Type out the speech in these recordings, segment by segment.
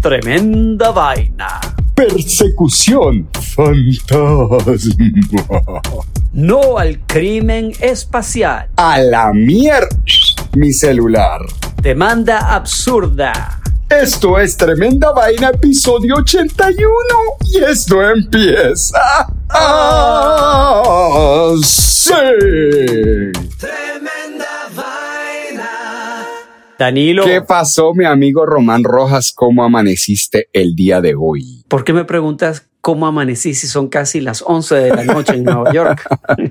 Tremenda Vaina. Persecución fantasma. No al crimen espacial. A la mierda, mi celular. Demanda absurda. Esto es Tremenda Vaina, episodio 81. Y esto empieza. Ah, Danilo, ¿Qué pasó, mi amigo Román Rojas? ¿Cómo amaneciste el día de hoy? ¿por qué me preguntas cómo amanecí si son casi las 11 de la noche en Nueva York?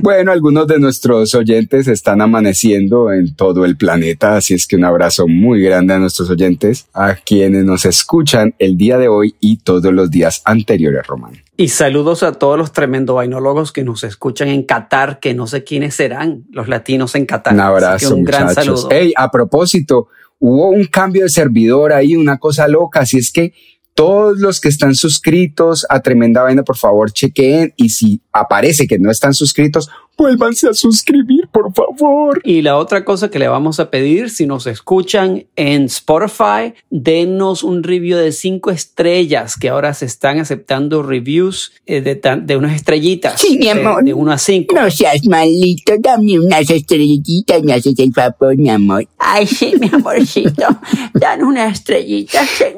Bueno, algunos de nuestros oyentes están amaneciendo en todo el planeta, así es que un abrazo muy grande a nuestros oyentes, a quienes nos escuchan el día de hoy y todos los días anteriores, Román. y saludos a todos los tremendo vainólogos que nos escuchan en Qatar, que no sé quiénes serán los latinos en Qatar. Un abrazo, un gran muchachos. saludo. Hey, a propósito, hubo un cambio de servidor ahí, una cosa loca, así es que todos los que están suscritos a Tremenda Vaina, por favor, chequeen y si aparece que no están suscritos, vuélvanse a suscribir, por favor. Y la otra cosa que le vamos a pedir, si nos escuchan en Spotify, denos un review de cinco estrellas, que ahora se están aceptando reviews eh, de, tan- de unas estrellitas. Sí, mi eh, amor. de uno a cinco. No seas malito, dame unas estrellitas, me haces el favor, mi amor. Ay, sí, mi amorcito. Dan unas estrellitas en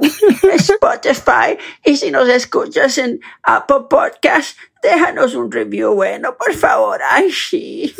Spotify y si nos escuchas en Apple Podcast, déjanos un review bueno, por favor. Ay, sí.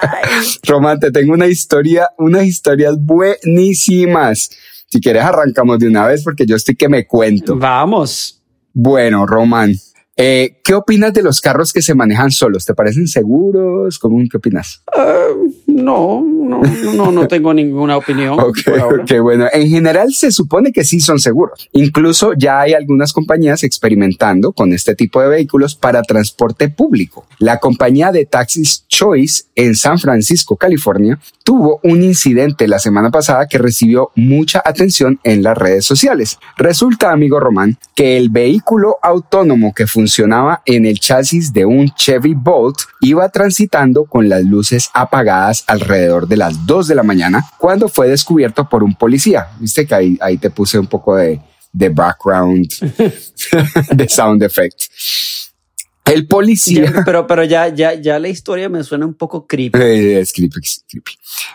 Román, te tengo una historia, unas historias buenísimas. Si quieres, arrancamos de una vez porque yo estoy que me cuento. Vamos. Bueno, Román, eh, ¿qué opinas de los carros que se manejan solos? ¿Te parecen seguros? ¿Cómo, ¿Qué opinas? Ah, no, no, no, no tengo ninguna opinión. Ok, ok, bueno. En general se supone que sí son seguros. Incluso ya hay algunas compañías experimentando con este tipo de vehículos para transporte público. La compañía de taxis Choice en San Francisco, California, tuvo un incidente la semana pasada que recibió mucha atención en las redes sociales. Resulta, amigo Román, que el vehículo autónomo que funcionaba en el chasis de un Chevy Bolt iba transitando con las luces apagadas alrededor de las 2 de la mañana cuando fue descubierto por un policía. Viste que ahí, ahí te puse un poco de, de background, de sound effect. El policía... Ya, pero, pero ya, ya, ya la historia me suena un poco creepy. Eh, Es creepy, es creepy.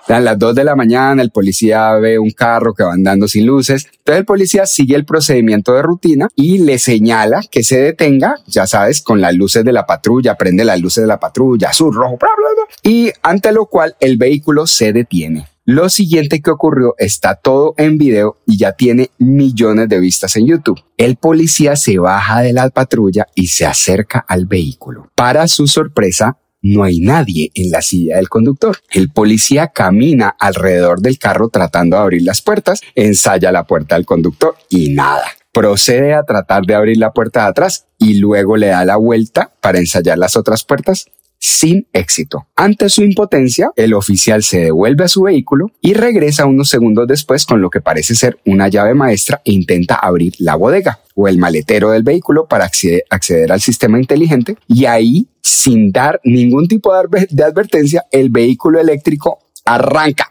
A las 2 de la mañana el policía ve un carro que va andando sin luces. Entonces el policía sigue el procedimiento de rutina y le señala que se detenga, ya sabes, con las luces de la patrulla, prende las luces de la patrulla, azul, rojo, bla, bla, bla. Y ante lo cual el vehículo se detiene. Lo siguiente que ocurrió está todo en video y ya tiene millones de vistas en YouTube. El policía se baja de la patrulla y se acerca al vehículo. Para su sorpresa, no hay nadie en la silla del conductor. El policía camina alrededor del carro tratando de abrir las puertas, ensaya la puerta del conductor y nada. Procede a tratar de abrir la puerta de atrás y luego le da la vuelta para ensayar las otras puertas sin éxito. Ante su impotencia, el oficial se devuelve a su vehículo y regresa unos segundos después con lo que parece ser una llave maestra e intenta abrir la bodega o el maletero del vehículo para acceder, al sistema inteligente y ahí, sin dar ningún tipo de, advertencia, el vehículo eléctrico arranca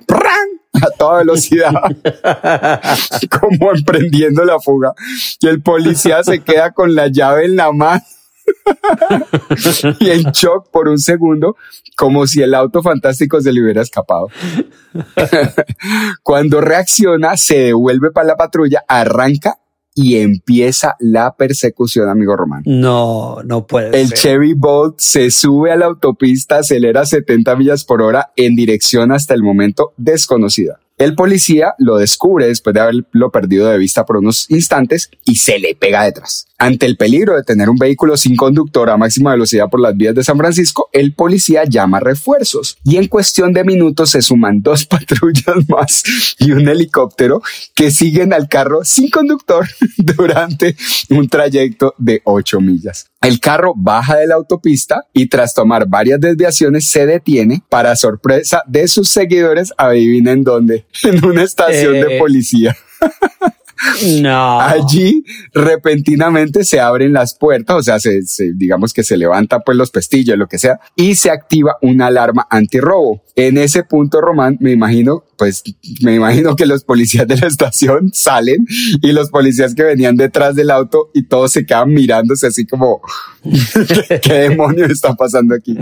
a toda velocidad, como emprendiendo la fuga. Y el policía se queda con la llave en la mano y en shock por un segundo, como si el auto fantástico se le hubiera escapado. Cuando reacciona, se devuelve para la patrulla, arranca y empieza la persecución, amigo Román. No, no puede El Chevy Bolt se sube a la autopista, acelera 70 millas por hora en dirección hasta el momento desconocida. El policía lo descubre después de haberlo perdido de vista por unos instantes y se le pega detrás. Ante el peligro de tener un vehículo sin conductor a máxima velocidad por las vías de San Francisco, el policía llama refuerzos y en cuestión de minutos se suman dos patrullas más y un helicóptero que siguen al carro sin conductor durante un trayecto de 8 millas. El carro baja de la autopista y tras tomar varias desviaciones se detiene para sorpresa de sus seguidores, adivinen dónde, en una estación de eh. policía. No. Allí repentinamente se abren las puertas, o sea, se, digamos que se levantan pues los pestillos, lo que sea, y se activa una alarma antirrobo. En ese punto, Román, me imagino, pues me imagino que los policías de la estación salen y los policías que venían detrás del auto y todos se quedan mirándose así como, ¿qué, demonios está pasando aquí?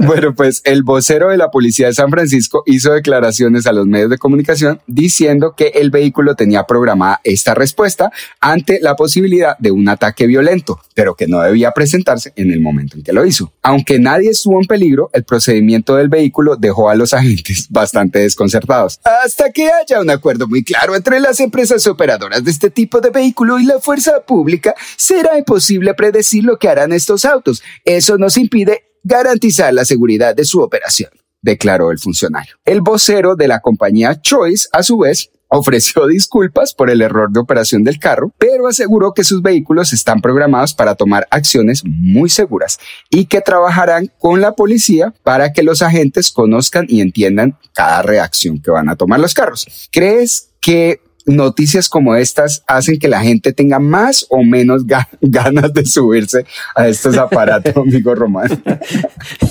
Bueno, pues el vocero de la policía de San Francisco hizo declaraciones a los medios de comunicación diciendo que el vehículo tenía programada esta respuesta ante la posibilidad de un ataque violento, pero que no debía presentarse en el momento en que lo hizo. Aunque nadie estuvo en peligro, el procedimiento del vehículo dejó a los agentes bastante desconcertados. Hasta que haya un acuerdo muy claro entre las empresas operadoras de este tipo de vehículo y la fuerza pública, será imposible predecir lo que harán estos autos. Eso nos impide garantizar la seguridad de su operación declaró el funcionario. El vocero de la compañía Choice, a su vez, ofreció disculpas por el error de operación del carro, pero aseguró que sus vehículos están programados para tomar acciones muy seguras y que trabajarán con la policía para que los agentes conozcan y entiendan cada reacción que van a tomar los carros. ¿Crees que noticias como estas hacen que la gente tenga más o menos ganas de subirse a estos aparatos, amigo Román.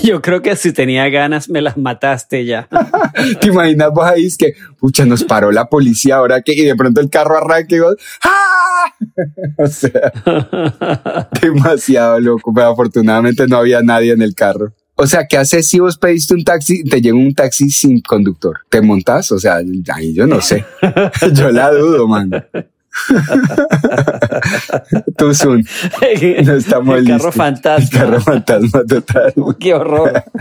Yo creo que si tenía ganas me las mataste ya. ¿Te imaginas vos ahí es que, pucha, nos paró la policía ahora que y de pronto el carro arranca y vos, ¡ah! o sea, demasiado loco, pero afortunadamente no había nadie en el carro. O sea, ¿qué haces si vos pediste un taxi, te llega un taxi sin conductor? ¿Te montas? O sea, ahí yo no sé. yo la dudo, man. Tú, Sun. No estamos El carro fantasma. El carro fantasma total. Qué horror.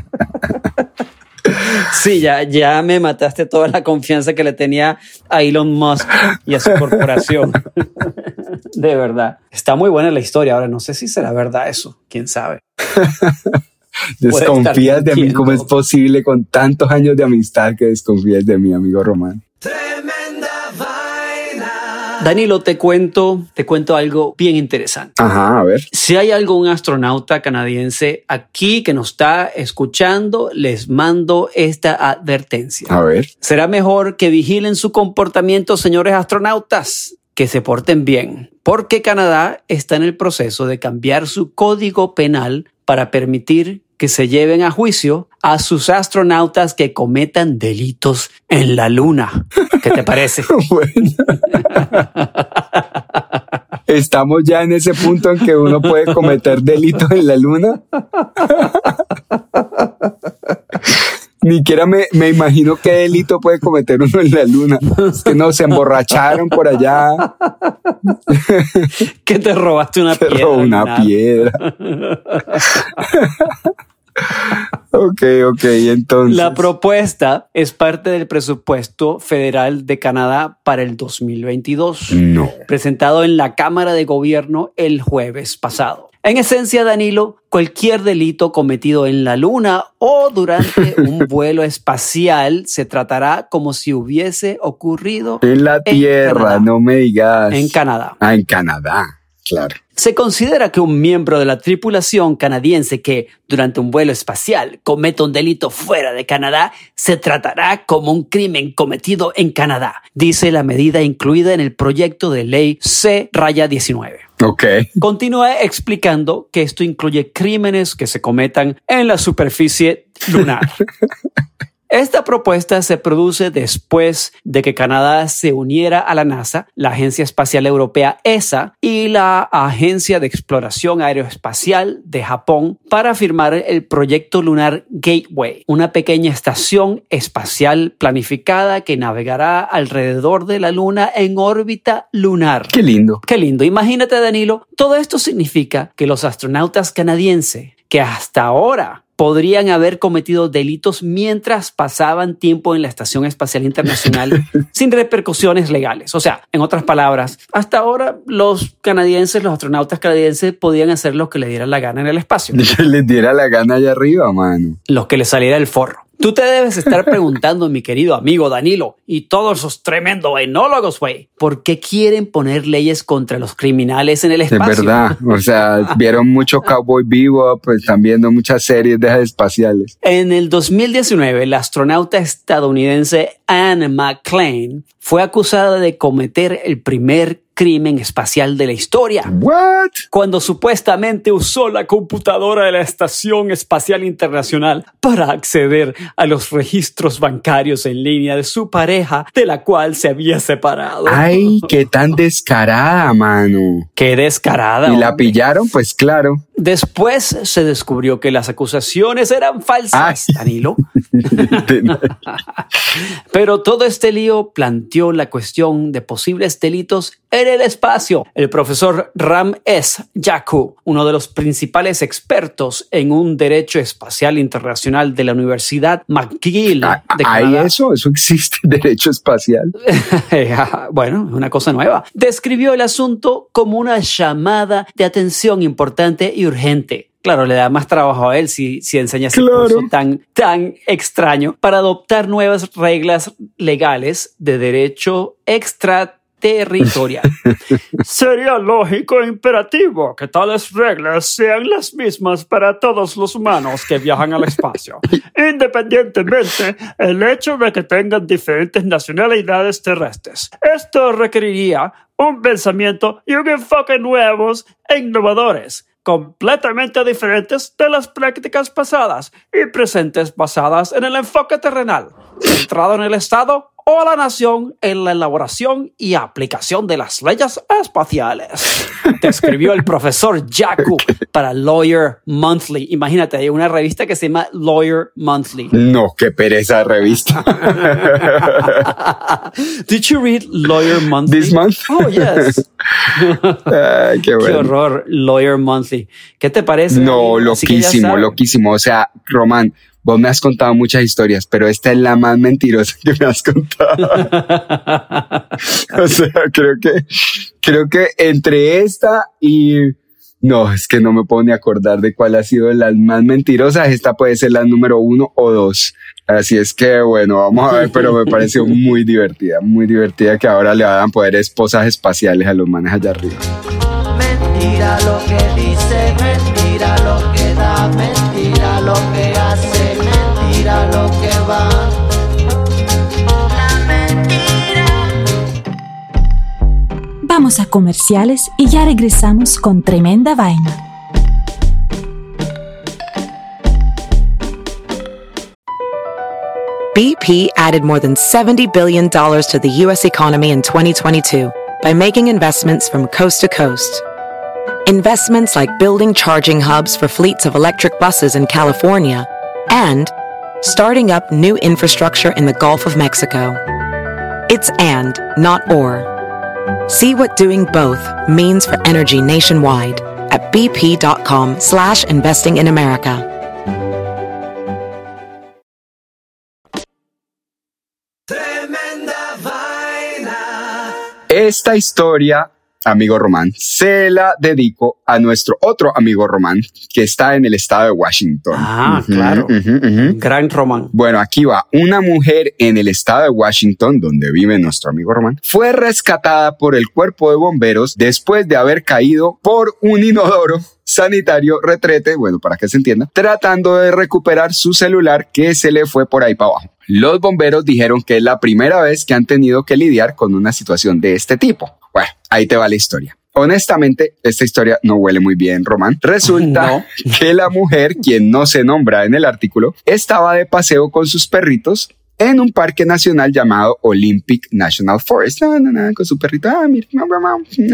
Sí, ya, ya me mataste toda la confianza que le tenía a Elon Musk y a su corporación. De verdad. Está muy buena la historia. Ahora no sé si será verdad eso. Quién sabe. Desconfías de mí. ¿Cómo es posible con tantos años de amistad que desconfías de mi amigo Román? Tremenda vaina. Danilo, te cuento, te cuento algo bien interesante. Ajá, a ver. Si hay algún astronauta canadiense aquí que nos está escuchando, les mando esta advertencia. A ver. Será mejor que vigilen su comportamiento, señores astronautas que se porten bien, porque Canadá está en el proceso de cambiar su código penal para permitir que se lleven a juicio a sus astronautas que cometan delitos en la Luna. ¿Qué te parece? Estamos ya en ese punto en que uno puede cometer delitos en la Luna. Ni siquiera me, me, imagino qué delito puede cometer uno en la luna. que no, se emborracharon por allá. que te robaste una te piedra. Robó una piedra. ok, ok, entonces. La propuesta es parte del presupuesto federal de Canadá para el 2022. No. Presentado en la Cámara de Gobierno el jueves pasado. En esencia, Danilo, cualquier delito cometido en la Luna o durante un vuelo espacial se tratará como si hubiese ocurrido en la Tierra, no me digas. En Canadá. Ah, en Canadá, claro. Se considera que un miembro de la tripulación canadiense que, durante un vuelo espacial, cometa un delito fuera de Canadá, se tratará como un crimen cometido en Canadá, dice la medida incluida en el proyecto de ley C-19. Ok. Continúa explicando que esto incluye crímenes que se cometan en la superficie lunar. Esta propuesta se produce después de que Canadá se uniera a la NASA, la Agencia Espacial Europea ESA y la Agencia de Exploración Aeroespacial de Japón para firmar el proyecto lunar Gateway, una pequeña estación espacial planificada que navegará alrededor de la Luna en órbita lunar. Qué lindo. Qué lindo. Imagínate, Danilo, todo esto significa que los astronautas canadienses que hasta ahora podrían haber cometido delitos mientras pasaban tiempo en la Estación Espacial Internacional sin repercusiones legales. O sea, en otras palabras, hasta ahora los canadienses, los astronautas canadienses podían hacer lo que les diera la gana en el espacio. Que les diera la gana allá arriba, mano. Lo que les saliera del forro. Tú te debes estar preguntando, mi querido amigo Danilo, y todos esos tremendos enólogos, güey, ¿por qué quieren poner leyes contra los criminales en el espacio? Es verdad. O sea, vieron mucho Cowboy Vivo, pues están viendo muchas series de espaciales. En el 2019, la astronauta estadounidense Anne McClain fue acusada de cometer el primer crimen espacial de la historia. What? Cuando supuestamente usó la computadora de la Estación Espacial Internacional para acceder a los registros bancarios en línea de su pareja, de la cual se había separado. Ay, qué tan descarada, mano. Qué descarada. ¿Y la pillaron? Pues claro. Después se descubrió que las acusaciones eran falsas, Danilo. Pero todo este lío planteó la cuestión de posibles delitos en el espacio. El profesor Ram S. Yaku, uno de los principales expertos en un derecho espacial internacional de la Universidad McGill de ¿Hay eso? ¿Eso existe, derecho espacial? bueno, es una cosa nueva. Describió el asunto como una llamada de atención importante y urgente claro, le da más trabajo a él si, si enseña ese curso tan, tan extraño para adoptar nuevas reglas legales de derecho extraterritorial. Sería lógico e imperativo que tales reglas sean las mismas para todos los humanos que viajan al espacio, independientemente el hecho de que tengan diferentes nacionalidades terrestres. Esto requeriría un pensamiento y un enfoque nuevos e innovadores completamente diferentes de las prácticas pasadas y presentes basadas en el enfoque terrenal, centrado en el Estado o la nación en la elaboración y aplicación de las leyes espaciales. Describió el profesor Jaku para Lawyer Monthly. Imagínate, hay una revista que se llama Lawyer Monthly. No, qué pereza de revista. Did you read Lawyer Monthly? This month? Oh, yes. Ay, qué, bueno. qué horror, Lawyer Monthly. ¿Qué te parece? No, loquísimo, loquísimo. O sea, Román, Vos me has contado muchas historias, pero esta es la más mentirosa que me has contado. o sea, creo que, creo que entre esta y no, es que no me puedo ni acordar de cuál ha sido la más mentirosa. Esta puede ser la número uno o dos. Así es que bueno, vamos a ver, pero me pareció muy divertida, muy divertida que ahora le van a poder esposas espaciales a los manes allá arriba. Mentira lo que dice, mentira lo que da, mentira lo que mentira lo que va. La mentira. Vamos a comerciales y ya regresamos con tremenda vaina. BP added more than $70 billion to the U.S. economy in 2022 by making investments from coast to coast. Investments like building charging hubs for fleets of electric buses in California and starting up new infrastructure in the Gulf of Mexico. It's and, not or. See what doing both means for energy nationwide at bp.com slash investing in America. Esta historia amigo Román, se la dedico a nuestro otro amigo Román, que está en el estado de Washington. Ah, claro. Gran Román. Bueno, aquí va. Una mujer en el estado de Washington, donde vive nuestro amigo Román, fue rescatada por el cuerpo de bomberos después de haber caído por un inodoro sanitario retrete, bueno, para que se entienda, tratando de recuperar su celular que se le fue por ahí para abajo. Los bomberos dijeron que es la primera vez que han tenido que lidiar con una situación de este tipo. Bueno, ahí te va la historia. Honestamente, esta historia no huele muy bien, Román. Resulta No. que la mujer, quien no se nombra en el artículo, estaba de paseo con sus perritos en un parque nacional llamado Olympic National Forest. No, no, no, con su perrito, ah, mira,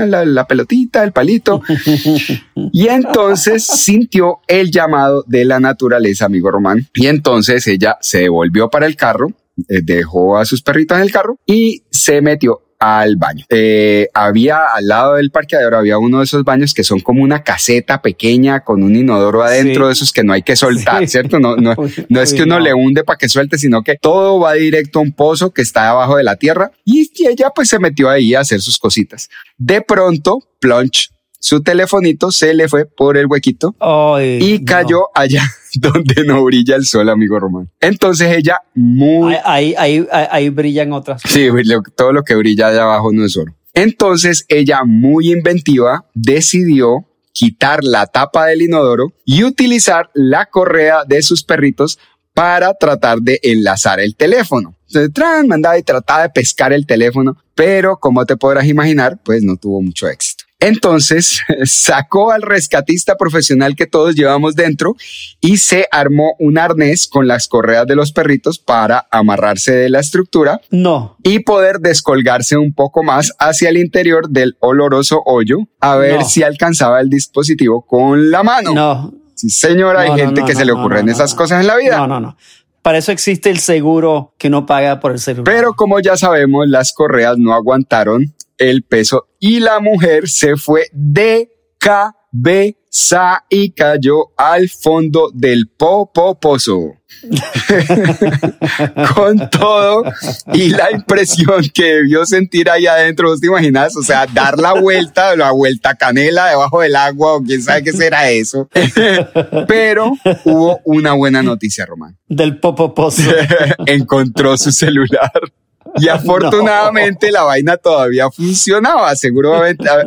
la, la pelotita, el palito. Y entonces sintió el llamado de la naturaleza, amigo Román. Y entonces ella se devolvió para el carro, eh, dejó a sus perritos en el carro y se metió al baño. Eh, había al lado del parqueadero, había uno de esos baños que son como una caseta pequeña con un inodoro adentro Sí. de esos que no hay que soltar, Sí. ¿cierto? No, no, no es que uno no. le hunde para que suelte, sino que todo va directo a un pozo que está abajo de la tierra y, y ella pues se metió ahí a hacer sus cositas. De pronto, plunch, su telefonito se le fue por el huequito Ay, y no. cayó allá donde no brilla el sol, amigo Román. Entonces ella muy... Ahí, ahí, ahí, ahí brillan otras. Sí, todo lo que brilla allá abajo no es oro. Entonces ella, muy inventiva, decidió quitar la tapa del inodoro y utilizar la correa de sus perritos para tratar de enlazar el teléfono. Entonces, tran, mandaba y trataba de pescar el teléfono, pero como te podrás imaginar, pues no tuvo mucho éxito. Entonces sacó al rescatista profesional que todos llevamos dentro y se armó un arnés con las correas de los perritos para amarrarse de la estructura No, y poder descolgarse un poco más hacia el interior del oloroso hoyo a ver No. si alcanzaba el dispositivo con la mano. no. Sí, señor, hay No, gente no, que se le ocurren esas cosas en la vida. No, no, no. Para eso existe el seguro que no paga por el celular. Pero como ya sabemos, las correas no aguantaron el peso y la mujer se fue de cabeza y cayó al fondo del popopozo. Con todo y la impresión que debió sentir ahí adentro, ¿vos te imaginas? O sea, dar la vuelta, la vuelta canela debajo del agua o quién sabe qué será eso. Pero hubo una buena noticia, Román Del popopozo. encontró su celular. Y afortunadamente la vaina todavía funcionaba. Seguro,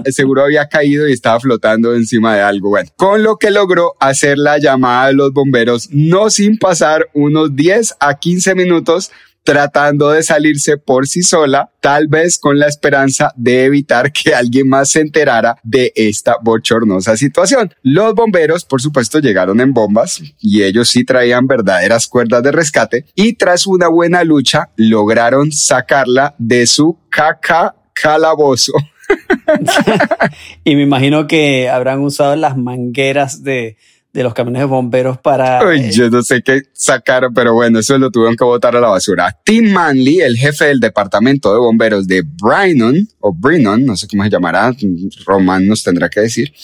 seguro había caído y estaba flotando encima de algo. Bueno, con lo que logró hacer la llamada de los bomberos, no sin pasar unos 10 a 15 minutos tratando de salirse por sí sola, tal vez con la esperanza de evitar que alguien más se enterara de esta bochornosa situación. Los bomberos, por supuesto, llegaron en bombas y ellos sí traían verdaderas cuerdas de rescate y tras una buena lucha lograron sacarla de su caca calabozo. y me imagino que habrán usado las mangueras de, de los camiones de bomberos para... Eh, yo no sé qué sacaron, pero bueno, eso lo tuvieron que botar a la basura. Tim Manley, el jefe del departamento de bomberos de Brynon, o Brinnon, no sé cómo se llamará, Román nos tendrá que decir,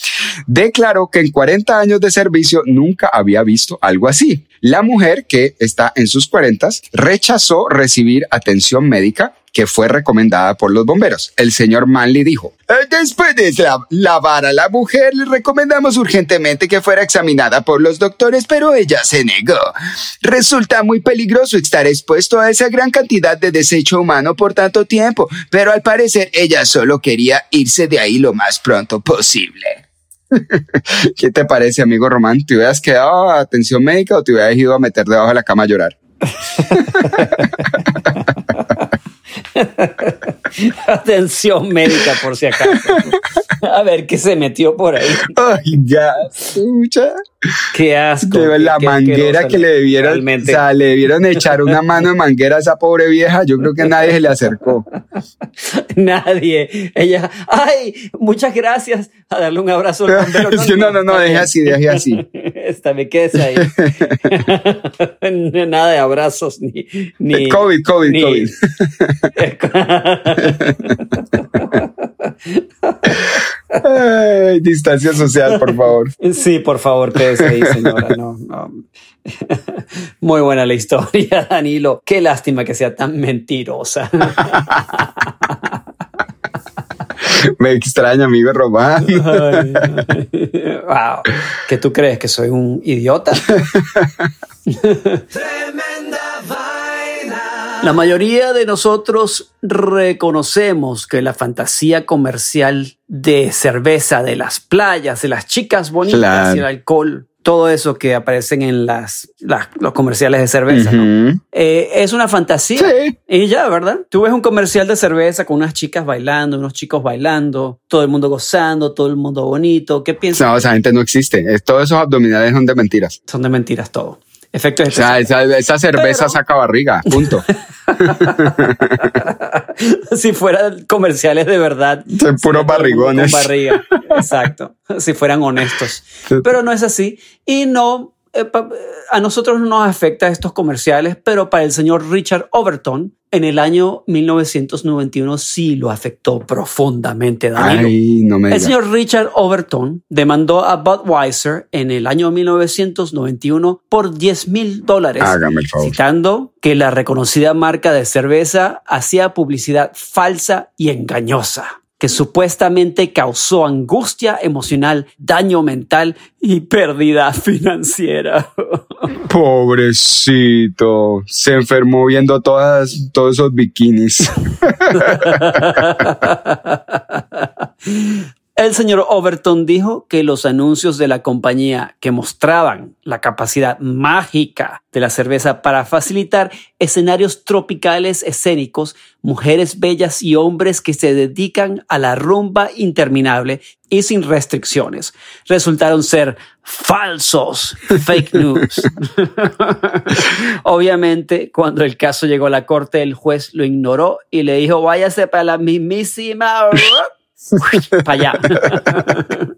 declaró que en 40 años de servicio nunca había visto algo así. La mujer, que está en sus 40, rechazó recibir atención médica que fue recomendada por los bomberos. El señor Manley dijo, "Eh, después de la- lavar a la mujer, le recomendamos urgentemente que fuera examinada por los doctores, pero ella se negó. Resulta muy peligroso estar expuesto a esa gran cantidad de desecho humano por tanto tiempo, pero al parecer ella solo quería irse de ahí lo más pronto posible. ¿Qué te parece, amigo Román? ¿Te hubieras quedado a atención médica o te hubieras ido a meter debajo de la cama a llorar? Atención médica, por si acaso. A ver qué se metió por ahí. Ay, ya, escucha. Qué asco. De la qué manguera que le debieron, o sea, le debieron echar una mano de manguera a esa pobre vieja. Yo creo que nadie se le acercó. Nadie. Ella, ay, muchas gracias. A darle un abrazo al bombero. Es que no, no, no, está deje así, deje así. Está bien, quédese ahí. Nada de abrazos ni. ni COVID, COVID, ni- COVID. Ay, distancia social, por favor. Sí, por favor, quédese ahí, señora. No, no. Muy buena la historia, Danilo. Qué lástima que sea tan mentirosa. Me extraña, amigo Román. Ay, ay. wow. ¿Que tú crees que soy un idiota? La mayoría de nosotros reconocemos que la fantasía comercial de cerveza, de las playas, de las chicas bonitas Claro. y el alcohol, todo eso que aparecen en las, las- los comerciales de cerveza, ¿no? Eh, es una fantasía. Sí. Y ya, ¿verdad? Tú ves un comercial de cerveza con unas chicas bailando, unos chicos bailando, todo el mundo gozando, todo el mundo bonito. ¿Qué piensas? No, esa gente no existe. Es- Todos esos abdominales son de mentiras. Son de mentiras todo. Efectos O sea, esa, esa cerveza Pero- saca barriga. Punto. si fueran comerciales de verdad. Son puros barrigones. Con barriga. Exacto. si fueran honestos. Pero no es así. Y no, a nosotros no nos afecta estos comerciales, pero para el señor Richard Overton, en el año 1991 sí lo afectó profundamente, Danilo. Ay, no me El señor Richard Overton demandó a Budweiser en el año 1991 por 10 mil dólares, citando que la reconocida marca de cerveza hacía publicidad falsa y engañosa que supuestamente causó angustia emocional, daño mental y pérdida financiera. Pobrecito. Se enfermó viendo todas, todos esos bikinis. El señor Overton dijo que los anuncios de la compañía que mostraban la capacidad mágica de la cerveza para facilitar escenarios tropicales escénicos, mujeres bellas y hombres que se dedican a la rumba interminable y sin restricciones, resultaron ser falsos, fake news. Obviamente, cuando el caso llegó a la corte, el juez lo ignoró y le dijo, váyase para la mismísima... para allá.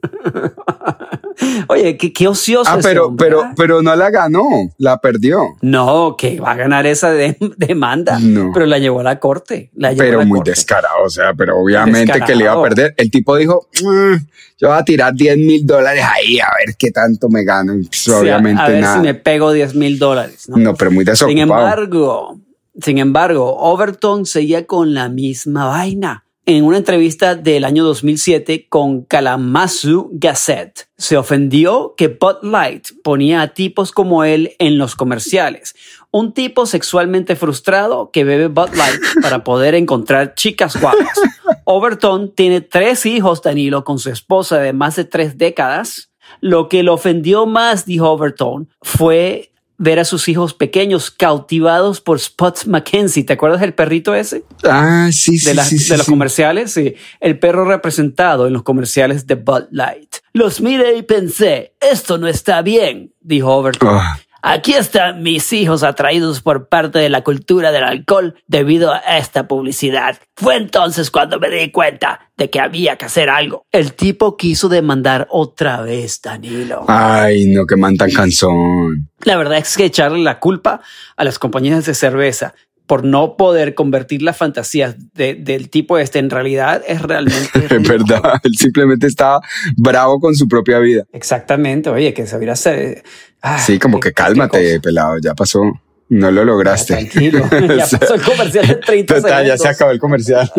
Oye, qué, qué ocioso. Ah, pero, hombre, pero, ¿ah? pero no la ganó, la perdió. No, que va a ganar esa de- demanda, No. pero la llevó a la corte. La llevó a Pero la muy corte. descarado, o sea, pero obviamente Descarado. que le iba a perder. El tipo dijo, "Mm, yo voy a tirar 10 mil dólares ahí a ver qué tanto me gano. Pues, a- obviamente a, ver nada. si me pego 10 mil dólares. ¿no? No, pero muy Sin desocupado. embargo, sin embargo, Overton seguía con la misma vaina. En una entrevista del año 2007 con Kalamazoo Gazette, se ofendió que Bud Light ponía a tipos como él en los comerciales. Un tipo sexualmente frustrado que bebe Bud Light para poder encontrar chicas guapas. Overton tiene tres hijos, Danilo, con su esposa de más de tres décadas. Lo que lo ofendió más, dijo Overton, fue ver a sus hijos pequeños cautivados por Spot Mackenzie. ¿Te acuerdas del perrito ese? Ah, sí, sí, de, las- sí, sí, de los sí. comerciales, sí. El perro representado en los comerciales de Bud Light. Los miré y pensé, esto no está bien, dijo Overton. Ah, Aquí están mis hijos atraídos por parte de la cultura del alcohol debido a esta publicidad. Fue entonces cuando me di cuenta de que había que hacer algo. El tipo quiso demandar otra vez, Danilo. Ay, no, que man tan cansón. La verdad es que echarle la culpa a las compañías de cerveza por no poder convertir las fantasías de- del tipo este en realidad es realmente... Es verdad, él simplemente estaba bravo con su propia vida. Exactamente, oye, que se hubiera hacer... ah, Sí, como que cálmate, pelado, ya pasó. No lo lograste. Tranquilo, ya pasó el comercial de 30 Total, ya segundos. se acabó el comercial.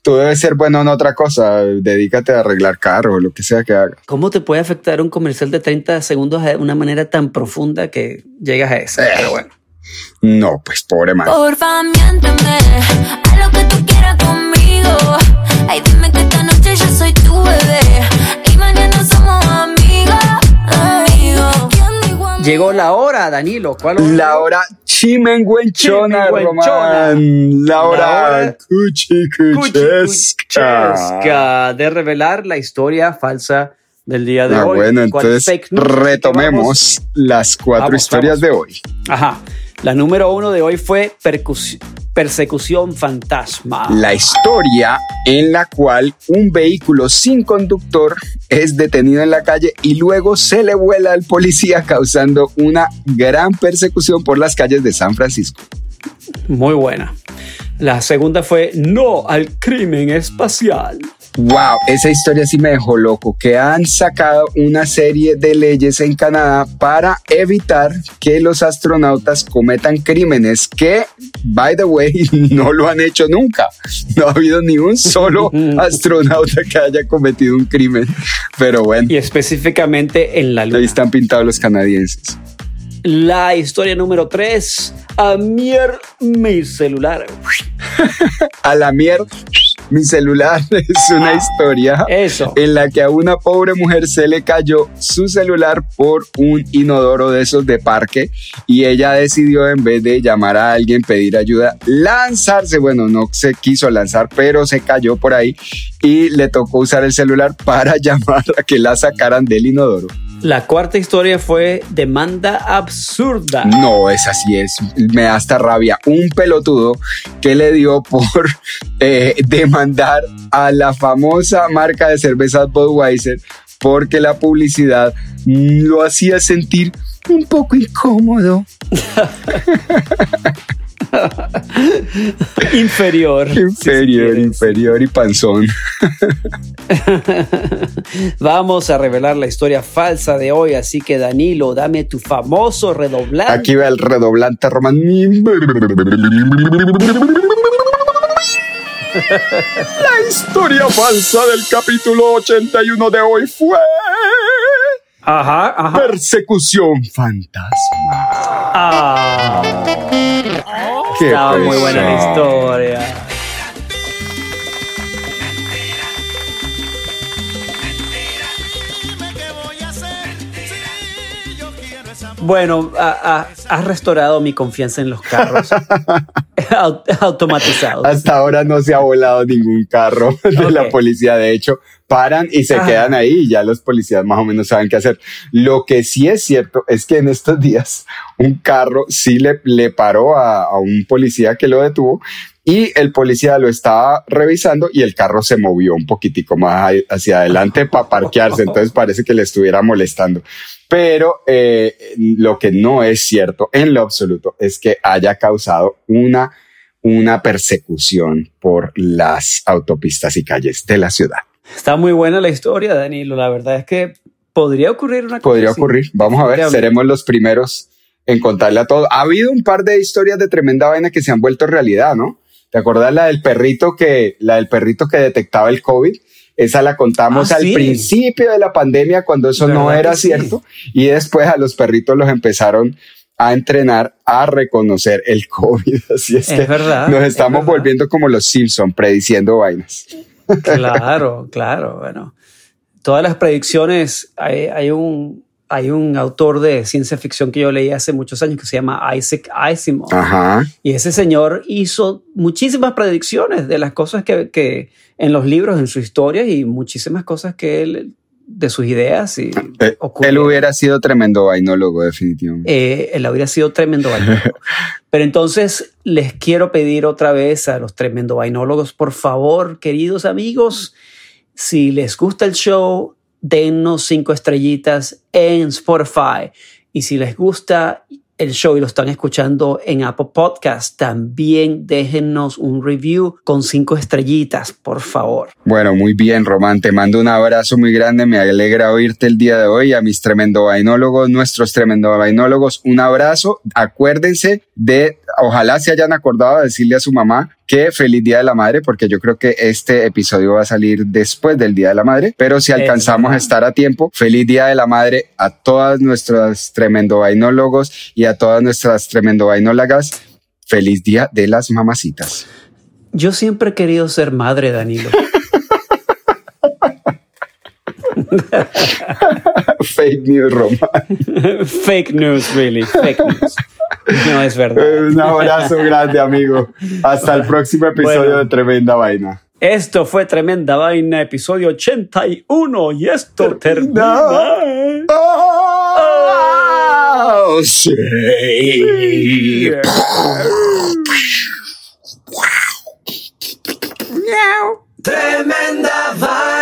Tú debes ser bueno en otra cosa. Dedícate a arreglar carro o lo que sea que haga. ¿Cómo te puede afectar un comercial de 30 segundos de una manera tan profunda que llegas a eso? Eh. Pero bueno. No, pues pobre man. Porfa, miénteme, haz lo que tú quieras conmigo. Ay, dime que esta noche yo soy tu bebé y mañana. Llegó la hora, Danilo. ¿Cuál hora? La hora chimenguenchona, Chimenguenchona. Román. La hora hora cuchicuchesca. De revelar la historia falsa del día de Ah, hoy. bueno, ¿Cuál entonces retomemos las cuatro Vamos, historias vamos. de hoy. Ajá. La número uno de hoy fue persecución fantasma. La historia en la cual un vehículo sin conductor es detenido en la calle y luego se le vuela al policía causando una gran persecución por las calles de San Francisco. Muy buena. La segunda fue No al crimen espacial. Wow, esa historia sí me dejó loco, que han sacado una serie de leyes en Canadá para evitar que los astronautas cometan crímenes que, by the way, no lo han hecho nunca. No ha habido ni un solo astronauta que haya cometido un crimen. Pero bueno, Y específicamente en la ahí luna. están pintados los canadienses. La historia número 3. A mier mi celular. A la mierda, mi celular es una historia Eso. en la que a una pobre mujer se le cayó su celular por un inodoro de esos de parque y ella decidió en vez de llamar a alguien, pedir ayuda, lanzarse, bueno, no se quiso lanzar, pero se cayó por ahí y le tocó usar el celular para llamar a que la sacaran del inodoro. La cuarta historia fue Demanda Absurda. No, es así, es, me da hasta rabia. Un pelotudo que le dio por eh, demandar a la famosa marca de cervezas Budweiser porque la publicidad lo hacía sentir un poco incómodo. Inferior. Inferior, si inferior y panzón. Vamos a revelar la historia falsa de hoy, así que Danilo, dame tu famoso redoblante. Aquí va el redoblante román. La historia falsa del capítulo 81 de hoy fue Ajá, ajá. Persecución fantasma. Ah, estaba muy buena la historia. Bueno, ha- ha- has restaurado mi confianza en los carros automatizados. Hasta ahora no se ha volado ningún carro de la policía. De hecho, paran y se quedan ahí y ya los policías más o menos saben qué hacer. Lo que sí es cierto es que en estos días un carro sí le, le paró a, a un policía que lo detuvo y el policía lo estaba revisando y el carro se movió un poquitico más hacia adelante para parquearse. Entonces parece que le estuviera molestando. Pero eh, lo que no es cierto en lo absoluto es que haya causado una, una persecución por las autopistas y calles de la ciudad. Está muy buena la historia, Danilo. La verdad es que podría ocurrir una cosa Podría así. ocurrir. Vamos a ver, seremos los primeros en contarle a todo. Ha habido un par de historias de tremenda vaina que se han vuelto realidad, ¿no? ¿Te acuerdas la del perrito que, la del perrito que detectaba el COVID? Esa la contamos Ah, al sí. principio de la pandemia cuando eso no ¿Verdad era sí? cierto. Y después a los perritos los empezaron a entrenar a reconocer el COVID. Así es, Es que verdad, nos es estamos volviendo como los Simpson prediciendo vainas. Claro, claro. Bueno, todas las predicciones, hay, hay un, hay un autor de ciencia ficción que yo leí hace muchos años que se llama Isaac Asimov. Ajá. Y ese señor hizo muchísimas predicciones de las cosas que, que en los libros, en su historia y muchísimas cosas que él, de sus ideas y Eh, él hubiera sido tremendo vainólogo, definitivamente. eh, él habría sido tremendo vainólogo. Pero entonces les quiero pedir otra vez a los tremendo vainólogos, por favor, queridos amigos, si les gusta el show, denos cinco estrellitas en Spotify. Y si les gusta el show y lo están escuchando en Apple Podcast, también déjennos un review con cinco estrellitas, por favor. Bueno, muy bien, Román. Te mando un abrazo muy grande. Me alegra oírte el día de hoy. A mis tremendo vainólogos, nuestros tremendo vainólogos, un abrazo. Acuérdense de, ojalá se hayan acordado de decirle a su mamá que feliz Día de la Madre, porque yo creo que este episodio va a salir después del Día de la Madre. Pero si alcanzamos a estar a tiempo, feliz Día de la Madre a todas nuestras tremendo vainólogos y a todas nuestras tremendo vainólogas. Feliz Día de las Mamacitas. Yo siempre he querido ser madre, Danilo. Fake news, Román. fake news, really, fake news. No es verdad. Un abrazo grande, amigo. Hasta el próximo episodio Bueno. de Tremenda Vaina. Esto fue Tremenda Vaina, episodio 81, y esto termina. Oh, sí. Tremenda vaina.